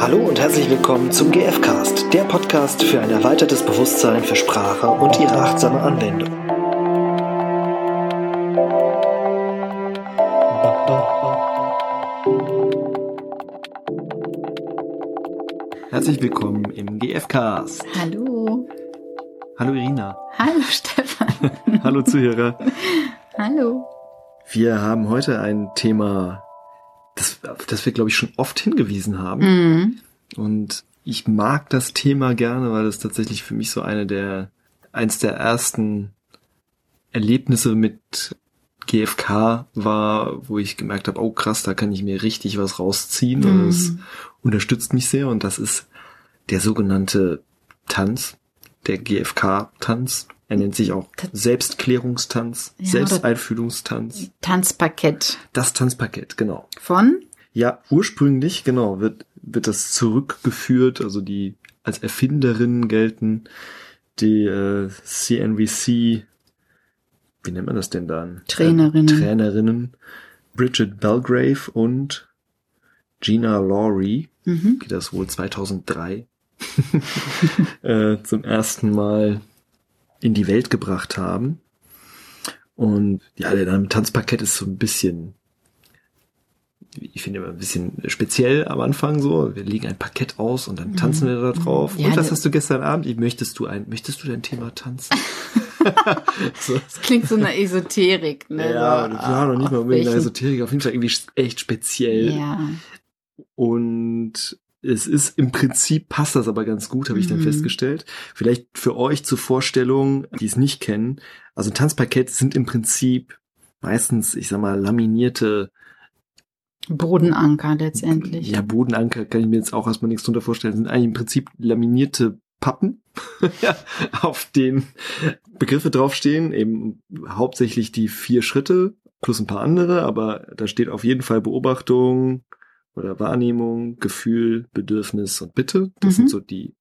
Hallo und herzlich willkommen zum GFcast, der Podcast für ein erweitertes Bewusstsein für Sprache und ihre achtsame Anwendung. Herzlich willkommen im GFcast. Hallo. Hallo Irina. Hallo Stefan. Hallo Zuhörer. Hallo. Wir haben heute ein Thema, das, auf das wir, glaube ich, schon oft hingewiesen haben. Mhm. Und ich mag das Thema gerne, weil es tatsächlich für mich so eine der, eins der ersten Erlebnisse mit GFK war, wo ich gemerkt habe, oh krass, da kann ich mir richtig was rausziehen und es Mhm. unterstützt mich sehr und das ist der sogenannte Tanz, der GFK-Tanz. Er nennt sich auch Ta- Selbstklärungstanz, Ja, Selbsteinfühlungstanz. Tanzparkett Das Tanzpaket, genau. von Ja, ursprünglich, genau, wird, wird das zurückgeführt, also die als Erfinderinnen gelten die äh, CNVC, wie nennt man das denn dann? Trainerinnen. Äh, Trainerinnen Bridget Belgrave und Gina Laurie, mhm. die das wohl 2003 äh, zum ersten Mal in die Welt gebracht haben. Und ja, der Name Tanzparkett ist so ein bisschen, ich finde immer ein bisschen speziell am Anfang so. Wir legen ein Parkett aus und dann tanzen wir da drauf. Ja, und was ne- hast du gestern Abend? Möchtest du ein, möchtest du dein Thema tanzen? so. Das klingt so eine Esoterik, ne? Ja, so, ja, noch nicht mal unbedingt eine Esoterik, auf jeden Fall irgendwie echt speziell. Ja. Und es ist im Prinzip passt das aber ganz gut, habe ich dann Mhm. festgestellt. Vielleicht für euch zur Vorstellung, die es nicht kennen. Also Tanzparkett sind im Prinzip meistens, ich sag mal, laminierte, Bodenanker letztendlich. ja, Bodenanker kann ich mir jetzt auch erstmal nichts drunter vorstellen, sind eigentlich im Prinzip laminierte Pappen, auf denen Begriffe draufstehen, eben hauptsächlich die vier Schritte plus ein paar andere, aber da steht auf jeden Fall Beobachtung oder Wahrnehmung, Gefühl, Bedürfnis und Bitte. Das Mhm. sind so die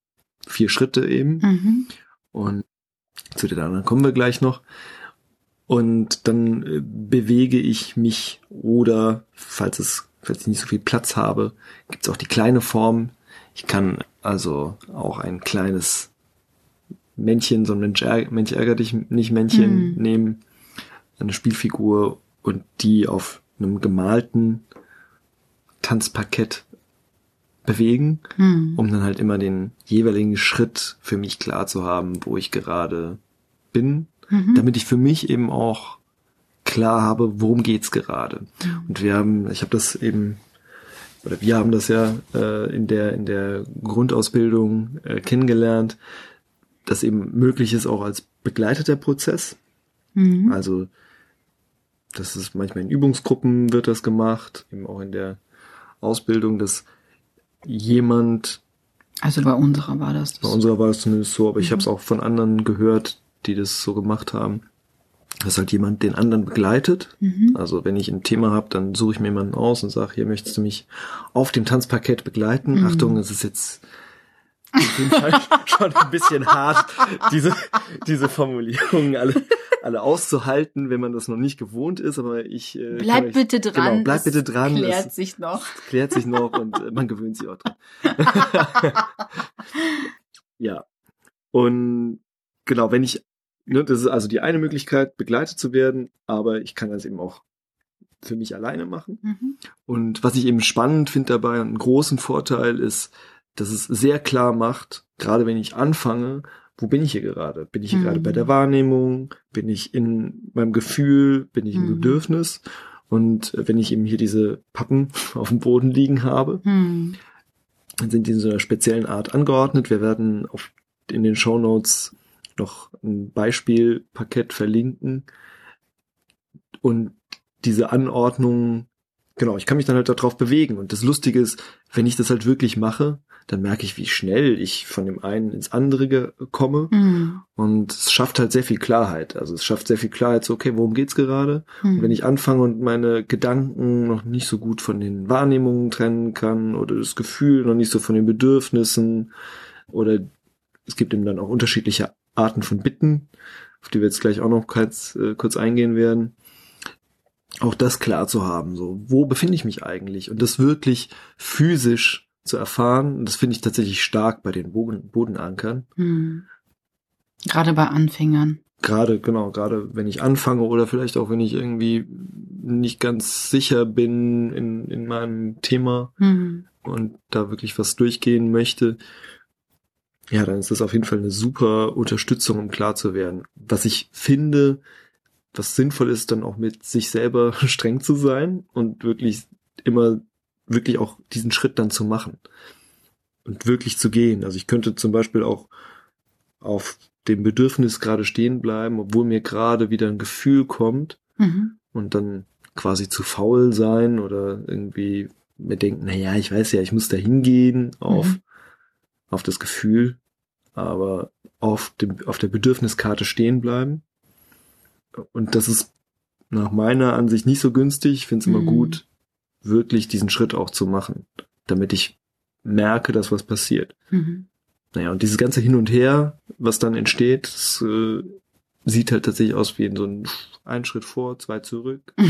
vier Schritte eben. Mhm. Und zu den anderen kommen wir gleich noch. Und dann äh, bewege ich mich oder, falls es, falls ich nicht so viel Platz habe, gibt es auch die kleine Form. Ich kann also auch ein kleines Männchen, so ein Mensch, ärg Mensch ärgert dich nicht Männchen Mhm. nehmen, eine Spielfigur und die auf einem gemalten Tanzparkett bewegen Mhm. um dann halt immer den jeweiligen Schritt für mich klar zu haben, wo ich gerade bin, Mhm. damit ich für mich eben auch klar habe, worum geht's gerade. Und wir haben, ich habe das eben oder wir haben das ja äh, in der in der Grundausbildung äh, kennengelernt, dass eben möglich ist auch als begleiteter Prozess. Mhm. Also das ist manchmal in Übungsgruppen wird das gemacht, eben auch in der Ausbildung, dass jemand Also bei unserer war das. Bei unserer war es zumindest so, aber ich Mhm. habe es auch von anderen gehört, die das so gemacht haben, dass halt jemand den anderen begleitet. Mhm. Also wenn ich ein Thema habe, dann suche ich mir jemanden aus und sage, hier möchtest du mich auf dem Tanzparkett begleiten. Mhm. Achtung, es ist jetzt auf jeden Fall schon ein bisschen hart, diese, diese Formulierungen alle, alle auszuhalten, wenn man das noch nicht gewohnt ist, aber ich äh, kann Bleib euch- bitte dran. Genau, bleib es bitte dran. Klärt Es- sich noch. klärt sich noch und äh, man gewöhnt sich auch dran. ja. Und genau, wenn ich, ne, das ist also die eine Möglichkeit, begleitet zu werden, aber ich kann das eben auch für mich alleine machen. Mhm. Und was ich eben spannend finde dabei und einen großen Vorteil ist, dass es sehr klar macht, gerade wenn ich anfange, wo bin ich hier gerade? Bin ich hier Mhm. gerade bei der Wahrnehmung? Bin ich in meinem Gefühl? Bin ich im Mhm. Bedürfnis? Und äh, wenn ich eben hier diese Pappen auf dem Boden liegen habe, Mhm. dann sind die in so einer speziellen Art angeordnet. Wir werden auf, in den Show Notes noch ein Beispielpaket verlinken. Und diese Anordnung, genau, ich kann mich dann halt darauf bewegen. Und das Lustige ist, wenn ich das halt wirklich mache, dann merke ich, wie schnell ich von dem einen ins andere komme. Mhm. Und es schafft halt sehr viel Klarheit. Also es schafft sehr viel Klarheit, so, okay, worum geht's gerade? Und Mhm. wenn ich anfange und meine Gedanken noch nicht so gut von den Wahrnehmungen trennen kann oder das Gefühl noch nicht so von den Bedürfnissen oder es gibt eben dann auch unterschiedliche Arten von Bitten, auf die wir jetzt gleich auch noch kurz, äh, kurz eingehen werden. Auch das klar zu haben, so, wo befinde ich mich eigentlich? Und das wirklich physisch zu erfahren. Das finde ich tatsächlich stark bei den Boden, Bodenankern. Mhm. Gerade bei Anfängern. Gerade, genau, gerade wenn ich anfange oder vielleicht auch wenn ich irgendwie nicht ganz sicher bin in, in meinem Thema Mhm. und da wirklich was durchgehen möchte, ja, dann ist das auf jeden Fall eine super Unterstützung, um klar zu werden. Was ich finde, was sinnvoll ist, dann auch mit sich selber streng zu sein und wirklich immer, wirklich auch diesen Schritt dann zu machen und wirklich zu gehen. Also ich könnte zum Beispiel auch auf dem Bedürfnis gerade stehen bleiben, obwohl mir gerade wieder ein Gefühl kommt Mhm. und dann quasi zu faul sein oder irgendwie mir denken, na ja, ich weiß ja, ich muss da hingehen auf, Mhm. auf das Gefühl, aber auf dem, auf der Bedürfniskarte stehen bleiben. Und das ist nach meiner Ansicht nicht so günstig. Ich finde es immer Mhm. gut, wirklich diesen Schritt auch zu machen, damit ich merke, dass was passiert. Mhm. Naja, und dieses ganze Hin und Her, was dann entsteht, das, äh, sieht halt tatsächlich aus wie in so ein, ein Schritt vor, zwei zurück.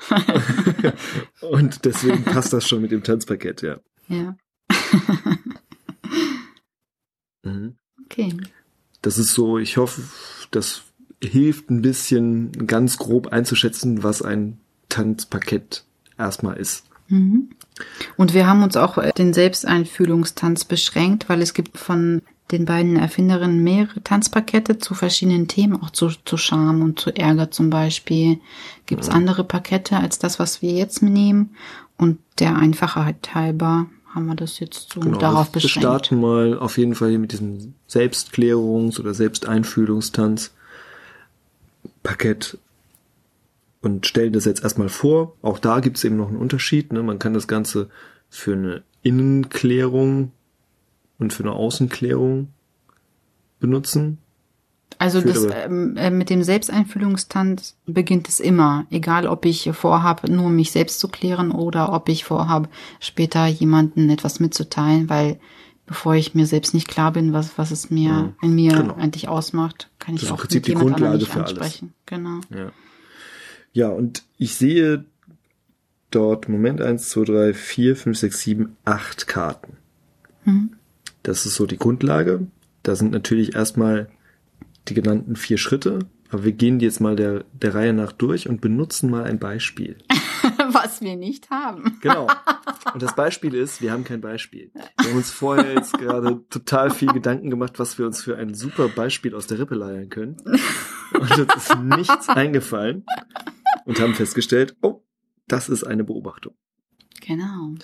und deswegen passt das schon mit dem Tanzpaket, ja. ja. Mhm. Okay. Das ist so, ich hoffe, das hilft ein bisschen ganz grob einzuschätzen, was ein Tanzpaket erstmal ist. Mhm. Und wir haben uns auch äh, den Selbsteinfühlungstanz beschränkt, weil es gibt von den beiden Erfinderinnen mehrere Tanzpakete zu verschiedenen Themen, auch zu, zu Scham und zu Ärger zum Beispiel. Gibt es Ja. andere Pakete als das, was wir jetzt nehmen? Und der Einfachheit halber haben wir das jetzt so Genau, darauf wir beschränkt. starten mal auf jeden Fall hier mit diesem Selbstklärungs- oder Selbsteinfühlungstanz Paket und stellen das jetzt erstmal vor. Auch da gibt es eben noch einen Unterschied. Ne? Man kann das Ganze für eine Innenklärung und für eine Außenklärung benutzen. Also das ähm, äh, mit dem Selbsteinfühlungstanz beginnt es immer, egal ob ich vorhabe, nur mich selbst zu klären oder ob ich vorhabe, später jemanden etwas mitzuteilen, weil bevor ich mir selbst nicht klar bin, was was es mir Mhm. in mir Genau. eigentlich ausmacht, kann Das ich ist im auch Prinzip mit die jemand anderem Grundlage für alles. ansprechen. Genau. Ja. Ja, und ich sehe dort Moment eins, zwei, drei, vier, fünf, sechs, sieben, acht Karten. Mhm. Das ist so die Grundlage. Da sind natürlich erstmal die genannten vier Schritte, aber wir gehen die jetzt mal der, der Reihe nach durch und benutzen mal ein Beispiel. was wir nicht haben. Genau. Und das Beispiel ist, wir haben kein Beispiel. Wir haben uns vorher jetzt gerade total viel Gedanken gemacht, was wir uns für ein super Beispiel aus der Rippe leiern können. Und uns ist nichts eingefallen und haben festgestellt, oh, das ist eine Beobachtung. Genau.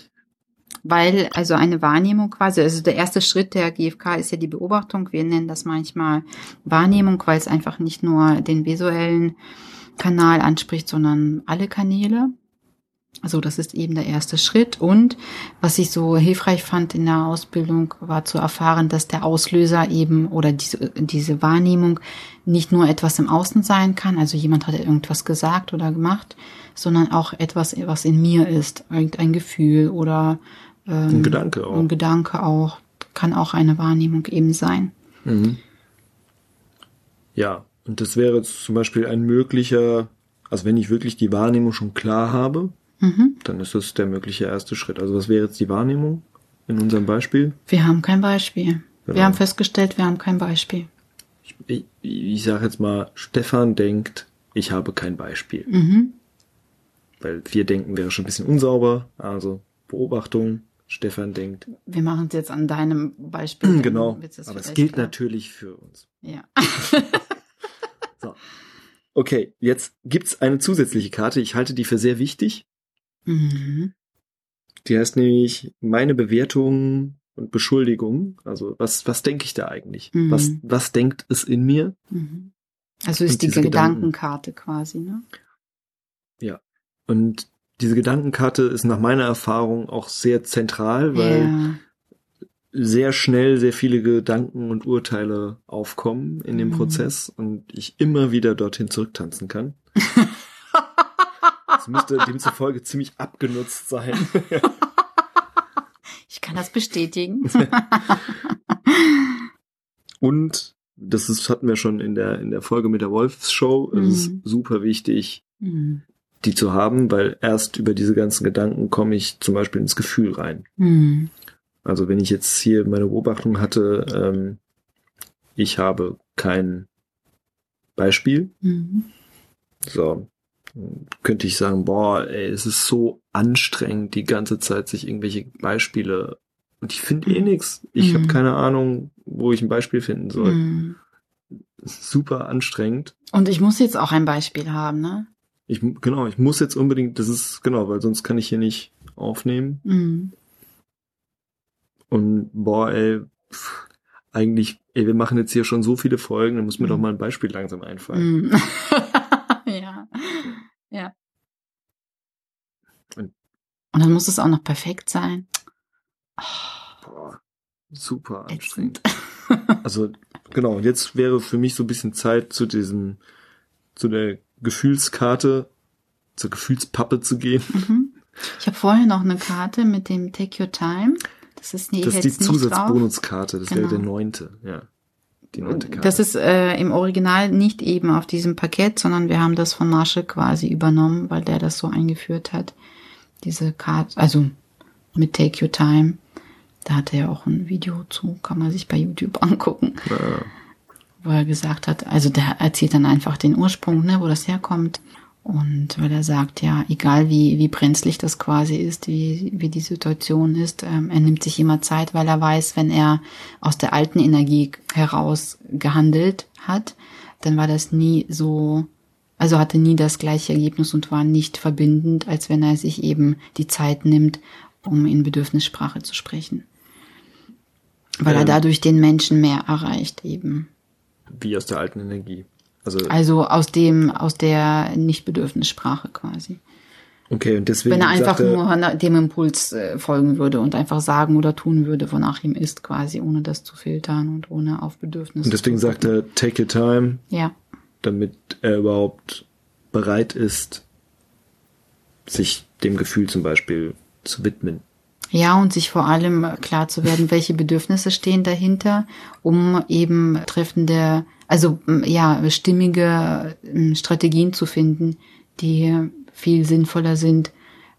Weil also eine Wahrnehmung quasi, also der erste Schritt der GfK ist ja die Beobachtung. Wir nennen das manchmal Wahrnehmung, weil es einfach nicht nur den visuellen Kanal anspricht, sondern alle Kanäle. Also das ist eben der erste Schritt. Und was ich so hilfreich fand in der Ausbildung, war zu erfahren, dass der Auslöser eben oder diese, diese Wahrnehmung nicht nur etwas im Außen sein kann, also jemand hat irgendwas gesagt oder gemacht, sondern auch etwas, was in mir ist, irgendein Gefühl oder ähm, Ein Gedanke auch. Ein Gedanke auch, kann auch eine Wahrnehmung eben sein. Mhm. Ja, und das wäre zum Beispiel ein möglicher, also wenn ich wirklich die Wahrnehmung schon klar habe, Mhm. dann ist das der mögliche erste Schritt. Also was wäre jetzt die Wahrnehmung in unserem Beispiel? Wir haben kein Beispiel. Genau. Wir haben festgestellt, wir haben kein Beispiel. Ich, ich sage jetzt mal, Stefan denkt, ich habe kein Beispiel. Mhm. Weil wir denken wäre schon ein bisschen unsauber. Also Beobachtung, Stefan denkt. Wir machen es jetzt an deinem Beispiel. genau. Aber es gilt klar. natürlich für uns. Ja. So. Okay, jetzt gibt's eine zusätzliche Karte. Ich halte die für sehr wichtig. Mhm. Die heißt nämlich meine Bewertung und Beschuldigung. Also was, was denke ich da eigentlich? Mhm. Was, was denkt es in mir? Mhm. Also ist Und die diese Gedanken. Gedankenkarte quasi, ne? Und diese Gedankenkarte ist nach meiner Erfahrung auch sehr zentral, weil ja. sehr schnell sehr viele Gedanken und Urteile aufkommen in dem Mhm. Prozess und ich immer wieder dorthin zurücktanzen kann. Das müsste demzufolge ziemlich abgenutzt sein. Ich kann das bestätigen. Und das ist, hatten wir schon in der, in der Folge mit der Wolfsshow. Es ist Mhm. super wichtig, Mhm. die zu haben, weil erst über diese ganzen Gedanken komme ich zum Beispiel ins Gefühl rein. Mhm. Also wenn ich jetzt hier meine Beobachtung hatte, ähm, ich habe kein Beispiel, Mhm. so könnte ich sagen, boah, ey, es ist so anstrengend, die ganze Zeit sich irgendwelche Beispiele und ich finde eh nix. Ich Mhm. habe keine Ahnung, wo ich ein Beispiel finden soll. Mhm. Super anstrengend. Und ich muss jetzt auch ein Beispiel haben, ne? Ich genau, ich muss jetzt unbedingt, das ist genau, weil sonst kann ich hier nicht aufnehmen. Mhm. Und boah, ey, pff, eigentlich, ey, wir machen jetzt hier schon so viele Folgen, dann muss mir Mhm. doch mal ein Beispiel langsam einfallen. Mhm. ja. Ja. Und- Und dann muss es auch noch perfekt sein. Boah, super anstrengend. Also, genau, jetzt wäre für mich so ein bisschen Zeit zu diesem, zu der Gefühlskarte, zur Gefühlspappe zu gehen. Mhm. Ich habe vorher noch eine Karte mit dem Take Your Time. Das ist, nee, Das ist die. Zusatzbonuskarte, das wäre Genau. der neunte, ja. Die neunte Karte. Das ist äh, im Original nicht eben auf diesem Paket, sondern wir haben das von Marshall quasi übernommen, weil der das so eingeführt hat. Diese Karte, also mit Take Your Time. Da hat er ja auch ein Video zu, kann man sich bei YouTube angucken, ja. wo er gesagt hat, also der erzählt dann einfach den Ursprung, ne, wo das herkommt. Und weil er sagt, ja, egal wie, wie brenzlig das quasi ist, wie, wie die Situation ist, ähm, er nimmt sich immer Zeit, weil er weiß, wenn er aus der alten Energie heraus gehandelt hat, dann war das nie so, also hatte nie das gleiche Ergebnis und war nicht verbindend, als wenn er sich eben die Zeit nimmt, um in Bedürfnissprache zu sprechen. Weil er Ähm. dadurch den Menschen mehr erreicht eben. Wie aus der alten Energie. Also, Also aus dem, aus der Nicht-Bedürfnissprache quasi. okay, und deswegen Wenn er einfach sagt er, nur dem Impuls äh, folgen würde und einfach sagen oder tun würde, wonach ihm ist, quasi, ohne das zu filtern und ohne auf Bedürfnisse. und deswegen sagt er, take your time, Ja, damit er überhaupt bereit ist, sich dem Gefühl zum Beispiel zu widmen. Ja, und sich vor allem klar zu werden, welche Bedürfnisse stehen dahinter, um eben treffende, also ja, stimmige Strategien zu finden, die viel sinnvoller sind,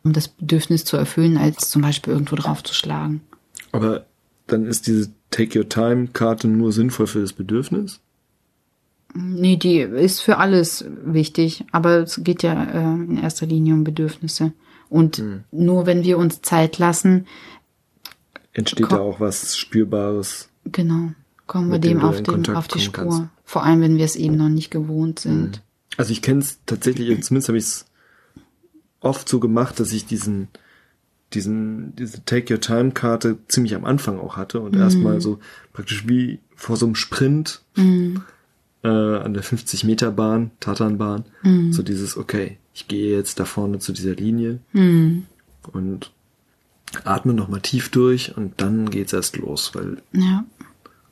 um das Bedürfnis zu erfüllen, als zum Beispiel irgendwo draufzuschlagen. Aber dann ist diese Take Your Time Karte nur sinnvoll für das Bedürfnis? Nee, die ist für alles wichtig, aber es geht ja äh, in erster Linie um Bedürfnisse. Und nur wenn wir uns Zeit lassen, Entsteht da auch was Spürbares? genau, kommen wir dem dem auf, den, auf die Spur. kannst. Vor allem, wenn wir es eben noch nicht gewohnt sind. Also ich kenne es tatsächlich, zumindest habe ich es oft so gemacht, dass ich diesen, diesen, diese Take Your Time Karte ziemlich am Anfang auch hatte und erstmal so praktisch wie vor so einem Sprint Mhm. Äh, an der 50 Meter Bahn, Tatanbahn, Mhm. so dieses, okay, ich gehe jetzt da vorne zu dieser Linie Mhm. und atme nochmal tief durch und dann geht's erst los, weil Ja.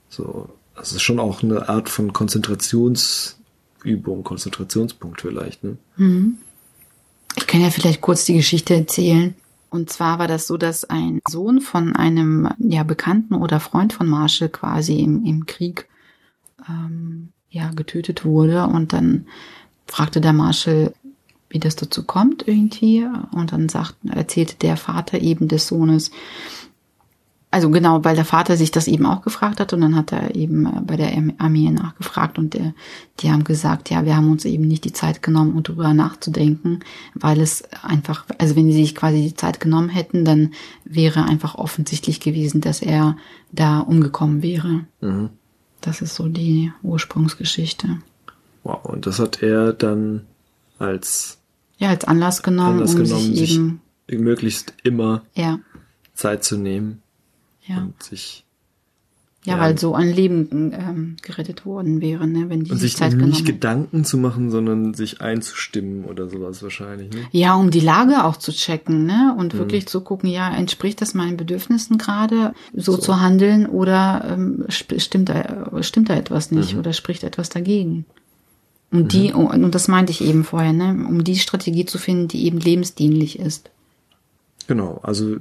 so, das ist schon auch eine Art von Konzentrationsübung, Konzentrationspunkt vielleicht, ne? Ich kann ja vielleicht kurz die Geschichte erzählen. Und zwar war das so, dass ein Sohn von einem ja, Bekannten oder Freund von Marshall quasi im, im Krieg ähm, ja, getötet wurde. Und dann fragte der Marshall, wie das dazu kommt irgendwie. Und dann sagt, erzählte der Vater eben des Sohnes, also genau, weil der Vater sich das eben auch gefragt hat und dann hat er eben äh, bei der Arm- Armee nachgefragt und der, die haben gesagt, ja, wir haben uns eben nicht die Zeit genommen, um drüber nachzudenken, weil es einfach, also wenn sie sich quasi die Zeit genommen hätten, dann wäre einfach offensichtlich gewesen, dass er da umgekommen wäre. Mhm. Das ist so die Ursprungsgeschichte. Wow, und das hat er dann als Ja, als Anlass genommen, Anlass um genommen, sich sich eben, möglichst immer ja, Zeit zu nehmen ja. und sich Ja, Ja. weil so ein Leben ähm, gerettet worden wäre, ne, wenn die und sich sich Zeit nicht genommen hätten. Gedanken zu machen, sondern sich einzustimmen oder sowas wahrscheinlich. Ne? Ja, um die Lage auch zu checken, ne? Mhm. Und wirklich zu gucken, ja, entspricht das meinen Bedürfnissen gerade, so, zu handeln oder ähm, stimmt da, stimmt da etwas nicht Mhm. oder spricht etwas dagegen? Und die, und das meinte ich eben vorher, ne? Um die Strategie zu finden, die eben lebensdienlich ist. Genau, also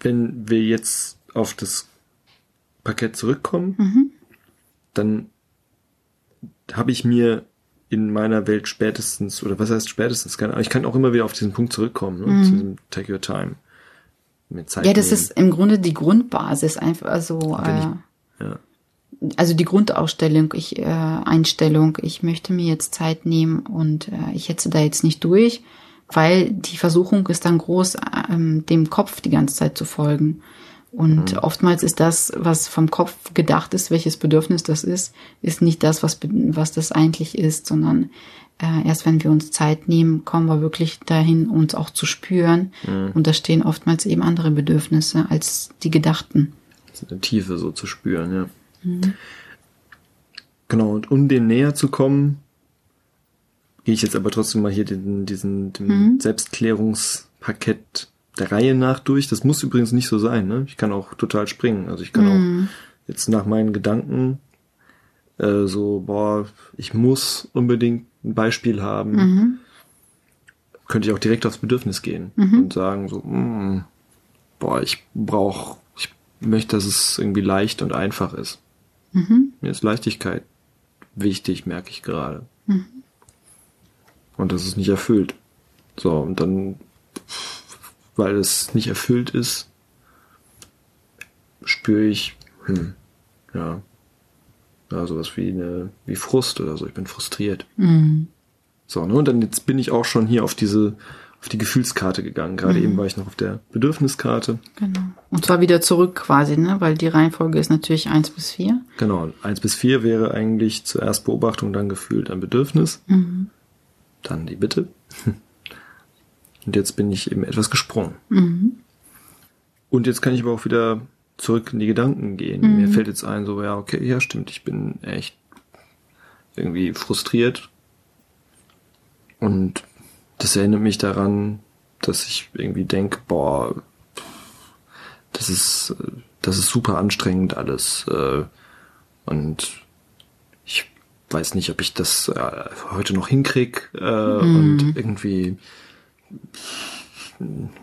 wenn wir jetzt auf das Parkett zurückkommen, Mhm. dann habe ich mir in meiner Welt spätestens, oder was heißt spätestens, keine Ahnung, ich kann auch immer wieder auf diesen Punkt zurückkommen, ne, Mhm. zu diesem Take Your Time. mir Zeit Ja, das nehmen. ist im Grunde die Grundbasis, einfach also ich- äh, ja. also die Grundausstellung, ich äh, Einstellung, ich möchte mir jetzt Zeit nehmen und äh, ich hetze da jetzt nicht durch, weil die Versuchung ist dann groß, ähm, dem Kopf die ganze Zeit zu folgen. Und Mhm. oftmals ist das, was vom Kopf gedacht ist, welches Bedürfnis das ist, ist nicht das, was, was das eigentlich ist, sondern äh, erst wenn wir uns Zeit nehmen, kommen wir wirklich dahin, uns auch zu spüren. Mhm. Und da stehen oftmals eben andere Bedürfnisse als die gedachten. eine Tiefe so zu spüren, ja. Genau, und um dem näher zu kommen, gehe ich jetzt aber trotzdem mal hier den, diesen dem Selbstklärungspaket der Reihe nach durch. Das muss übrigens nicht so sein, ne? Ich kann auch total springen. Also ich kann auch jetzt nach meinen Gedanken äh, so, boah, ich muss unbedingt ein Beispiel haben. Könnte ich auch direkt aufs Bedürfnis gehen und sagen so, mm, boah, ich brauche, ich möchte, dass es irgendwie leicht und einfach ist. Mir ist Leichtigkeit wichtig, merke ich gerade. Und das ist nicht erfüllt. So, und dann, weil es nicht erfüllt ist, spüre ich, hm, ja, ja, sowas wie eine, wie Frust oder so. Ich bin frustriert. So, ne, und dann jetzt bin ich auch schon hier auf diese, auf die Gefühlskarte gegangen. Gerade eben war ich noch auf der Bedürfniskarte. Genau. Und zwar wieder zurück quasi, ne? Weil die Reihenfolge ist natürlich eins bis vier. Genau, eins bis vier wäre eigentlich zuerst Beobachtung, dann Gefühl, dann Bedürfnis, dann die Bitte. Und jetzt bin ich eben etwas gesprungen. Und jetzt kann ich aber auch wieder zurück in die Gedanken gehen. Mir fällt jetzt ein, so, ja, okay, ja, stimmt, ich bin echt irgendwie frustriert. Und das erinnert mich daran, dass ich irgendwie denke, boah, das ist, das ist super anstrengend alles. äh, Und ich weiß nicht, ob ich das äh, heute noch hinkrieg. äh, Und irgendwie,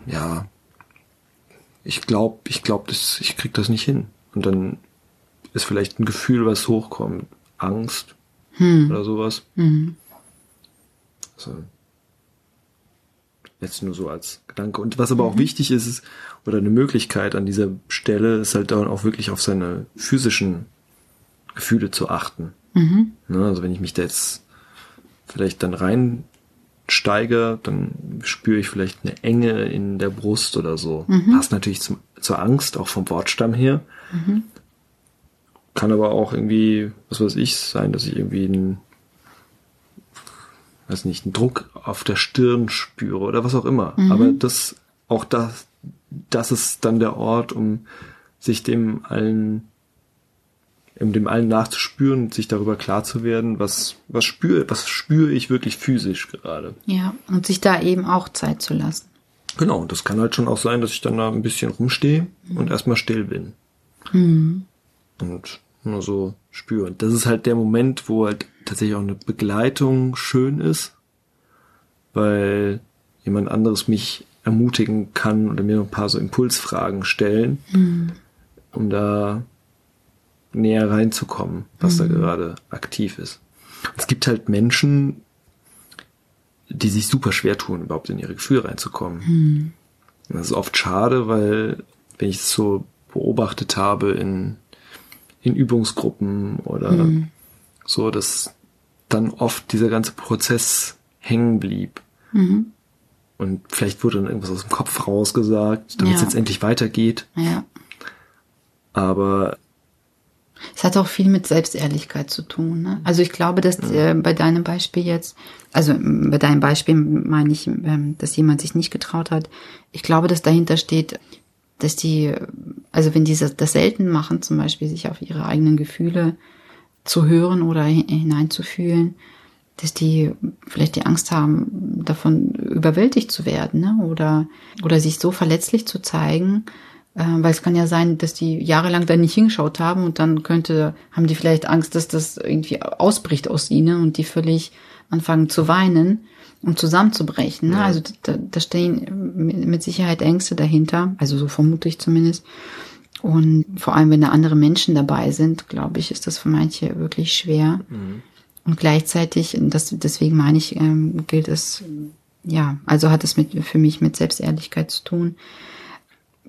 ja, ich glaube, ich glaube, ich krieg das nicht hin. Und dann ist vielleicht ein Gefühl, was hochkommt, Angst oder sowas. Also, jetzt nur so als Gedanke. Und was aber auch wichtig ist, ist, oder eine Möglichkeit an dieser Stelle, ist halt dann auch wirklich auf seine physischen Gefühle zu achten. Ne, also wenn ich mich da jetzt vielleicht dann reinsteige, dann spüre ich vielleicht eine Enge in der Brust oder so. Passt natürlich zum, zur Angst, auch vom Wortstamm her. Kann aber auch irgendwie, was weiß ich, sein, dass ich irgendwie einen, weiß nicht, einen Druck auf der Stirn spüre oder was auch immer. Aber das, auch das, das ist dann der Ort, um sich dem allen, dem allen nachzuspüren und sich darüber klar zu werden, was, was spüre, was spüre ich wirklich physisch gerade. Ja. Und sich da eben auch Zeit zu lassen. Genau, und das kann halt schon auch sein, dass ich dann da ein bisschen rumstehe und erstmal still bin. Und nur so spüre. Und das ist halt der Moment, wo halt tatsächlich auch eine Begleitung schön ist, weil jemand anderes mich ermutigen kann oder mir noch ein paar so Impulsfragen stellen, um da näher reinzukommen, was da gerade aktiv ist. Es gibt halt Menschen, die sich super schwer tun, überhaupt in ihre Gefühle reinzukommen. Und Das ist oft schade, weil wenn ich es so beobachtet habe in, in Übungsgruppen oder so, dass dann oft dieser ganze Prozess hängen blieb. Und vielleicht wurde dann irgendwas aus dem Kopf rausgesagt, damit es Ja. jetzt endlich weitergeht. Ja. Aber Es hat auch viel mit Selbstehrlichkeit zu tun. Ne? Also ich glaube, dass äh, bei deinem Beispiel jetzt, also bei deinem Beispiel meine ich, ähm, dass jemand sich nicht getraut hat. Ich glaube, dass dahinter steht, dass die, also wenn die das das selten machen, zum Beispiel sich auf ihre eigenen Gefühle zu hören oder hi- hineinzufühlen, dass die vielleicht die Angst haben, davon überwältigt zu werden, ne? Oder oder sich so verletzlich zu zeigen, weil es kann ja sein, dass die jahrelang da nicht hingeschaut haben und dann könnte, haben die vielleicht Angst, dass das irgendwie ausbricht aus ihnen und die völlig anfangen zu weinen und zusammenzubrechen. Ne? Also da, da stehen mit Sicherheit Ängste dahinter, also so vermute ich zumindest. Und vor allem, wenn da andere Menschen dabei sind, glaube ich, ist das für manche wirklich schwer. Und gleichzeitig, das, deswegen meine ich, ähm, gilt es, ja, also hat es mit, für mich mit Selbstehrlichkeit zu tun.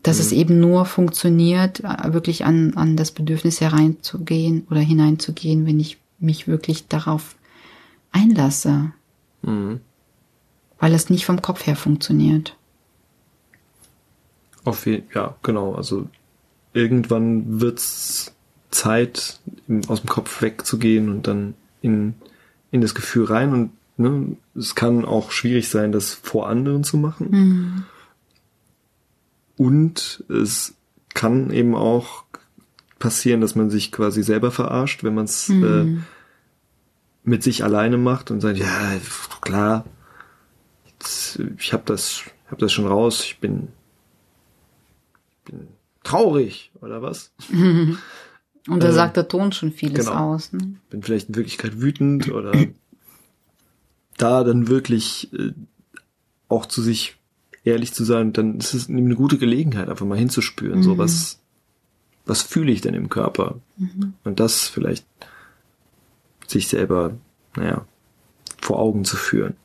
Dass es eben nur funktioniert, äh, wirklich an, an das Bedürfnis hereinzugehen oder hineinzugehen, wenn ich mich wirklich darauf einlasse. Mhm. Weil es nicht vom Kopf her funktioniert. Auf jeden, ja, genau. Also irgendwann wird's Zeit, im- aus dem Kopf wegzugehen und dann in, in das Gefühl rein. Und ne, es kann auch schwierig sein, das vor anderen zu machen. Mhm. Und es kann eben auch passieren, dass man sich quasi selber verarscht, wenn man es äh, Mhm. mit sich alleine macht und sagt, ja, klar, jetzt, ich habe das, hab das schon raus, ich bin, bin traurig oder was? Und da Äh, sagt der Ton schon vieles genau. aus. Ne? Bin vielleicht in Wirklichkeit wütend oder da dann wirklich äh, auch zu sich ehrlich zu sein, dann ist es eine gute Gelegenheit, einfach mal hinzuspüren, so Mhm. was, was fühle ich denn im Körper? Mhm. Und das vielleicht sich selber, naja, vor Augen zu führen.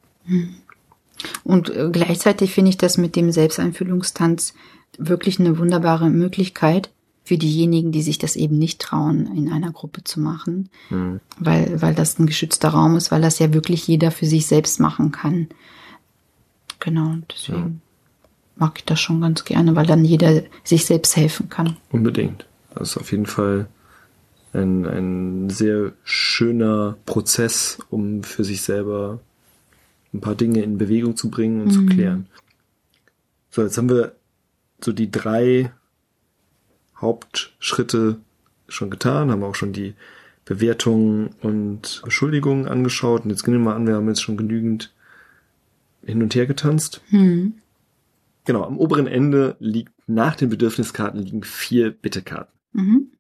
Und äh, gleichzeitig finde ich das mit dem Selbsteinfühlungstanz wirklich eine wunderbare Möglichkeit für diejenigen, die sich das eben nicht trauen, in einer Gruppe zu machen, Mhm. weil, weil das ein geschützter Raum ist, weil das ja wirklich jeder für sich selbst machen kann. Genau, deswegen mag ich das schon ganz gerne, weil dann jeder sich selbst helfen kann. Unbedingt. Das ist auf jeden Fall ein, ein sehr schöner Prozess, um für sich selber ein paar Dinge in Bewegung zu bringen und zu Mhm. klären. So, jetzt haben wir so die drei Hauptschritte schon getan, haben auch schon die Bewertungen und Beschuldigungen angeschaut. Und jetzt gehen wir mal an, wir haben jetzt schon genügend hin und her getanzt. Hm. Genau, am oberen Ende liegt nach den Bedürfniskarten liegen vier Bittekarten. Mhm.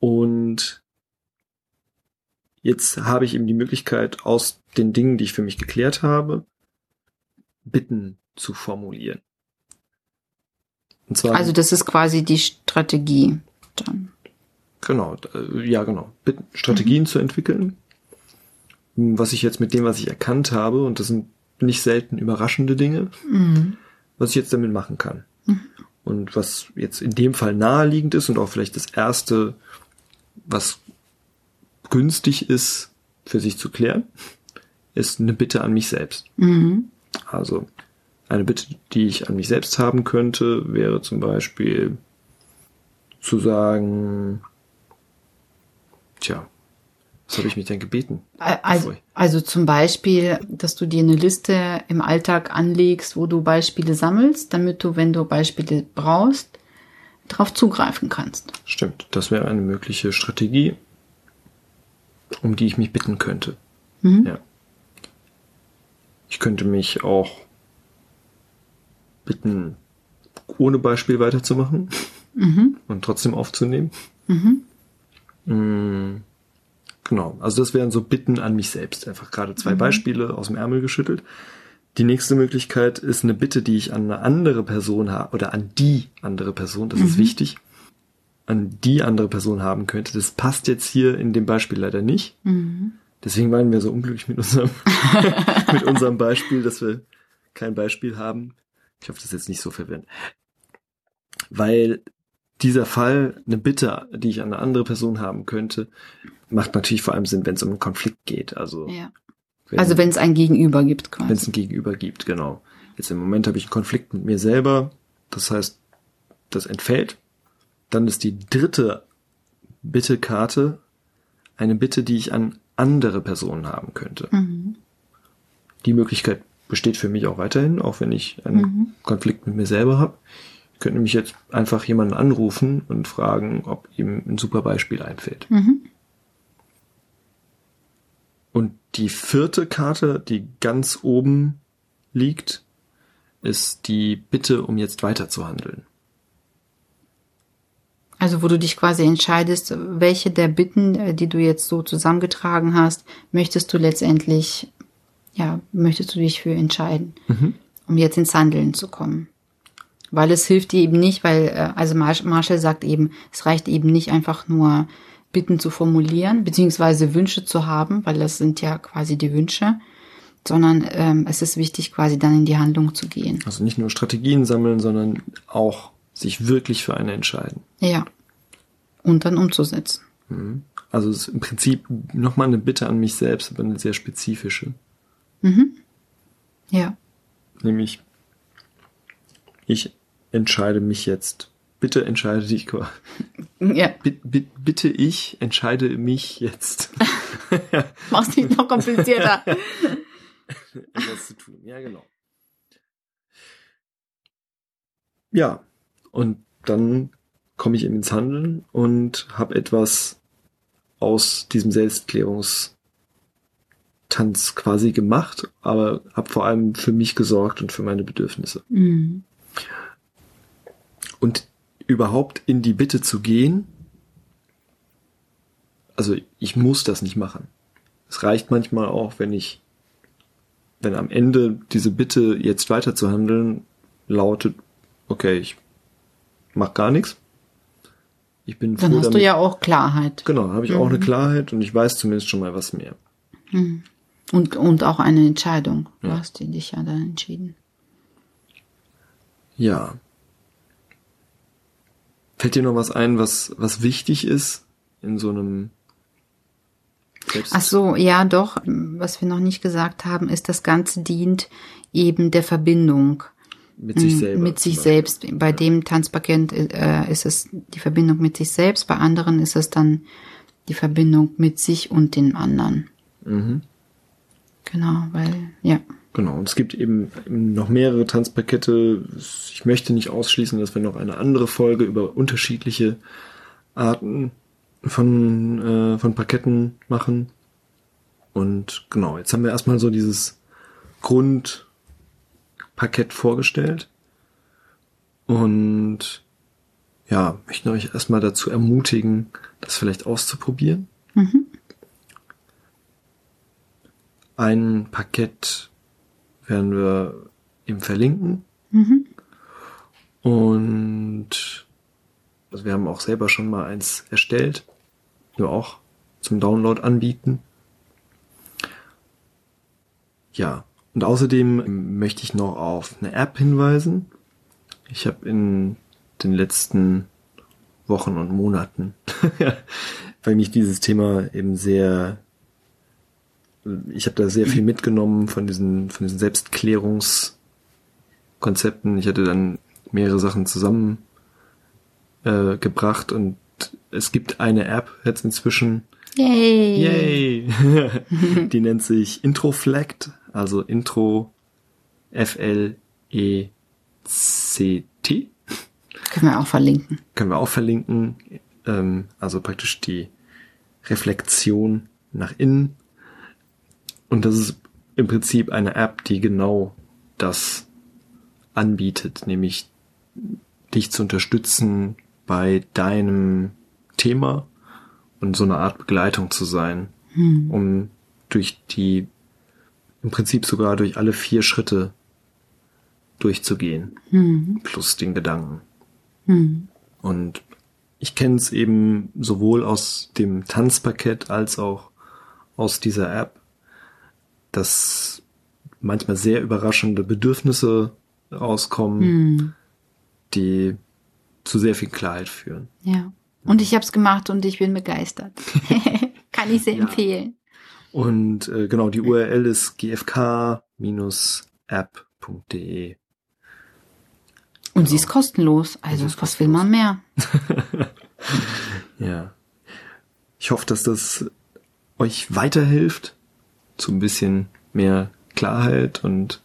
Und jetzt habe ich eben die Möglichkeit, aus den Dingen, die ich für mich geklärt habe, Bitten zu formulieren. Zwar, Also das ist quasi die Strategie dann. genau, äh, ja, genau, Bitten, Strategien zu entwickeln. Was ich jetzt mit dem, was ich erkannt habe, und das sind nicht selten überraschende Dinge, Mhm. Was ich jetzt damit machen kann. Und was jetzt in dem Fall naheliegend ist und auch vielleicht das erste, was günstig ist, für sich zu klären, ist eine Bitte an mich selbst. Mhm. Also eine Bitte, die ich an mich selbst haben könnte, wäre zum Beispiel zu sagen, tja, was habe ich mich denn gebeten? Also, also zum Beispiel, dass du dir eine Liste im Alltag anlegst, wo du Beispiele sammelst, damit du, wenn du Beispiele brauchst, darauf zugreifen kannst. Stimmt, das wäre eine mögliche Strategie, um die ich mich bitten könnte. Mhm. Ja. Ich könnte mich auch bitten, ohne Beispiel weiterzumachen Mhm. und trotzdem aufzunehmen. Mhm. Genau, also das wären so Bitten an mich selbst. Einfach gerade zwei Beispiele aus dem Ärmel geschüttelt. Die nächste Möglichkeit ist eine Bitte, die ich an eine andere Person habe oder an die andere Person, das ist wichtig, an die andere Person haben könnte. Das passt jetzt hier in dem Beispiel leider nicht. Mhm. Deswegen waren wir so unglücklich mit unserem, mit unserem Beispiel, dass wir kein Beispiel haben. Ich hoffe, das ist jetzt nicht so verwirrend. Weil dieser Fall, eine Bitte, die ich an eine andere Person haben könnte, macht natürlich vor allem Sinn, wenn es um einen Konflikt geht. Also Ja. wenn, Also wenn es ein Gegenüber gibt wenn es quasi. ein Gegenüber gibt, genau. Jetzt im Moment habe ich einen Konflikt mit mir selber. Das heißt, das entfällt. Dann ist die dritte Bitte-Karte eine Bitte, die ich an andere Personen haben könnte. Mhm. Die Möglichkeit besteht für mich auch weiterhin, auch wenn ich einen Mhm. Konflikt mit mir selber habe. Ich könnte nämlich jetzt einfach jemanden anrufen und fragen, ob ihm ein super Beispiel einfällt. Mhm. Und die vierte Karte, die ganz oben liegt, ist die Bitte, um jetzt weiter zu handeln. Also wo du dich quasi entscheidest, welche der Bitten, äh, die du jetzt so zusammengetragen hast, möchtest du letztendlich, ja, möchtest du dich für entscheiden, um jetzt ins Handeln zu kommen. Weil es hilft dir eben nicht, weil, äh, also Marsh- Marshall sagt eben, es reicht eben nicht einfach nur Bitten zu formulieren, beziehungsweise Wünsche zu haben, weil das sind ja quasi die Wünsche, sondern ähm, es ist wichtig, quasi dann in die Handlung zu gehen. Also nicht nur Strategien sammeln, sondern auch sich wirklich für eine entscheiden. Ja. Und dann umzusetzen. Mhm. Also es ist im Prinzip nochmal eine Bitte an mich selbst, aber eine sehr spezifische. Mhm. Ja. Nämlich, ich entscheide mich jetzt. Bitte entscheide dich. Ja. Bi- Bitte ich entscheide mich jetzt. Mach's nicht noch komplizierter. etwas zu tun. Ja, genau. Ja, und dann komme ich eben ins Handeln und habe etwas aus diesem Selbstklärungstanz quasi gemacht, aber habe vor allem für mich gesorgt und für meine Bedürfnisse. Mhm. Und überhaupt in die Bitte zu gehen, also ich muss das nicht machen. Es reicht manchmal auch, wenn ich, wenn am Ende diese Bitte jetzt weiter zu handeln lautet, okay, ich mach gar nichts. Ich bin Dann froh hast damit. du ja auch Klarheit. genau, habe ich auch eine Klarheit und ich weiß zumindest schon mal was mehr. Und, und auch eine Entscheidung. Du Ja. hast dich ja dann entschieden. Ja. Fällt dir noch was ein, was, was wichtig ist in so einem Selbst Ach so, ja, doch. Was wir noch nicht gesagt haben, ist, das Ganze dient eben der Verbindung mit sich? Mm, mit zum sich selbst. Bei dem Tanzpaket äh, ist es die Verbindung mit sich selbst, bei anderen ist es dann die Verbindung mit sich und den anderen. Mhm. Genau, weil, ja. Genau, und es gibt eben noch mehrere Tanzpakete. Ich möchte nicht ausschließen, dass wir noch eine andere Folge über unterschiedliche Arten von, äh, von Paketten machen. Und genau, jetzt haben wir erstmal so dieses Grundpaket vorgestellt. Und ja, möchten euch erstmal dazu ermutigen, das vielleicht auszuprobieren. Mhm. Ein Paket werden wir eben verlinken. Mhm. Und also wir haben auch selber schon mal eins erstellt, nur auch zum Download anbieten. Ja, und außerdem möchte ich noch auf eine App hinweisen. Ich habe in den letzten Wochen und Monaten, weil mich dieses Thema eben sehr, ich habe da sehr viel mitgenommen von diesen, von diesen Selbstklärungskonzepten. Ich hatte dann mehrere Sachen zusammen äh, gebracht und es gibt eine App jetzt inzwischen. Yay. Yay! Die nennt sich Introflect, also Intro F L E C T. Können wir auch verlinken. Können wir auch verlinken. Ähm, also praktisch die Reflexion nach innen. Und das ist im Prinzip eine App, die genau das anbietet, nämlich dich zu unterstützen bei deinem Thema und so eine Art Begleitung zu sein, um durch die, im Prinzip sogar durch alle vier Schritte durchzugehen, plus den Gedanken. Und ich kenne es eben sowohl aus dem Tanzpaket als auch aus dieser App, dass manchmal sehr überraschende Bedürfnisse rauskommen, die zu sehr viel Klarheit führen. Ja. Und ich habe es gemacht und ich bin begeistert. Kann ich sehr empfehlen. Und äh, genau, die URL ist gfk-app.de. Und sie ist kostenlos. Also, ist was will man mehr? Ja. Ich hoffe, dass das euch weiterhilft zu ein bisschen mehr Klarheit und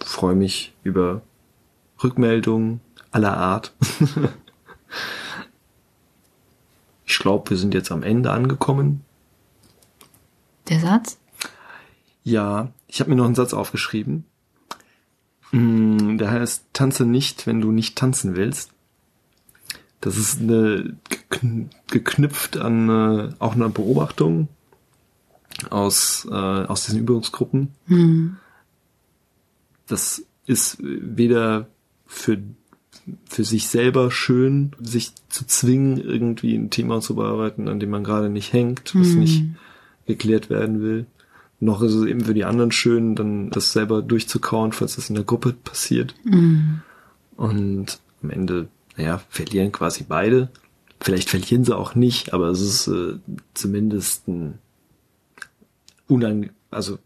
freue mich über Rückmeldungen aller Art. ich glaube, wir sind jetzt am Ende angekommen. Der Satz? Ja, ich habe mir noch einen Satz aufgeschrieben. Mm, Der heißt, tanze nicht, wenn du nicht tanzen willst. Das ist eine gekn- geknüpft an äh, auch eine Beobachtung aus, äh, aus diesen Übungsgruppen. Hm. Das ist weder für, für sich selber schön, sich zu zwingen, irgendwie ein Thema zu bearbeiten, an dem man gerade nicht hängt, was Hm. nicht geklärt werden will. Noch ist es eben für die anderen schön, dann das selber durchzukauen, falls das in der Gruppe passiert. Hm. Und Und am Ende, naja, verlieren quasi beide. Vielleicht verlieren sie auch nicht, aber es ist äh, zumindest ein unang also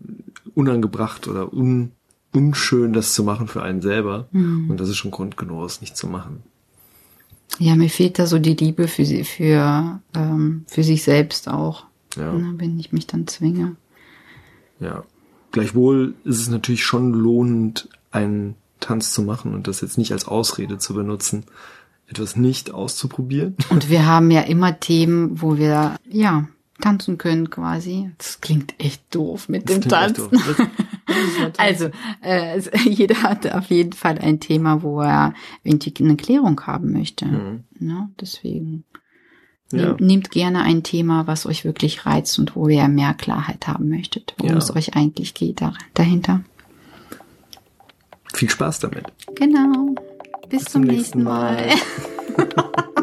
unangebracht oder un unschön, das zu machen für einen selber. Mhm. Und das ist schon Grund genug, es nicht zu machen. Ja, mir fehlt da so die Liebe für sie, für, ähm, für sich selbst auch. Ja. Ne, wenn ich mich dann zwinge. Ja. Gleichwohl ist es natürlich schon lohnend, einen Tanz zu machen und das jetzt nicht als Ausrede zu benutzen, etwas nicht auszuprobieren. Und wir haben ja immer Themen, wo wir, ja, tanzen können quasi. Das klingt echt doof mit das dem Tanzen. also, äh, jeder hat auf jeden Fall ein Thema, wo er irgendwie eine Klärung haben möchte. Mhm. Ne? Deswegen ja. nehmt, nehmt, gerne ein Thema, was euch wirklich reizt und wo ihr mehr Klarheit haben möchtet, worum ja. es euch eigentlich geht dahinter. Viel Spaß damit. Genau. Bis, Bis zum, zum, nächsten Mal. mal.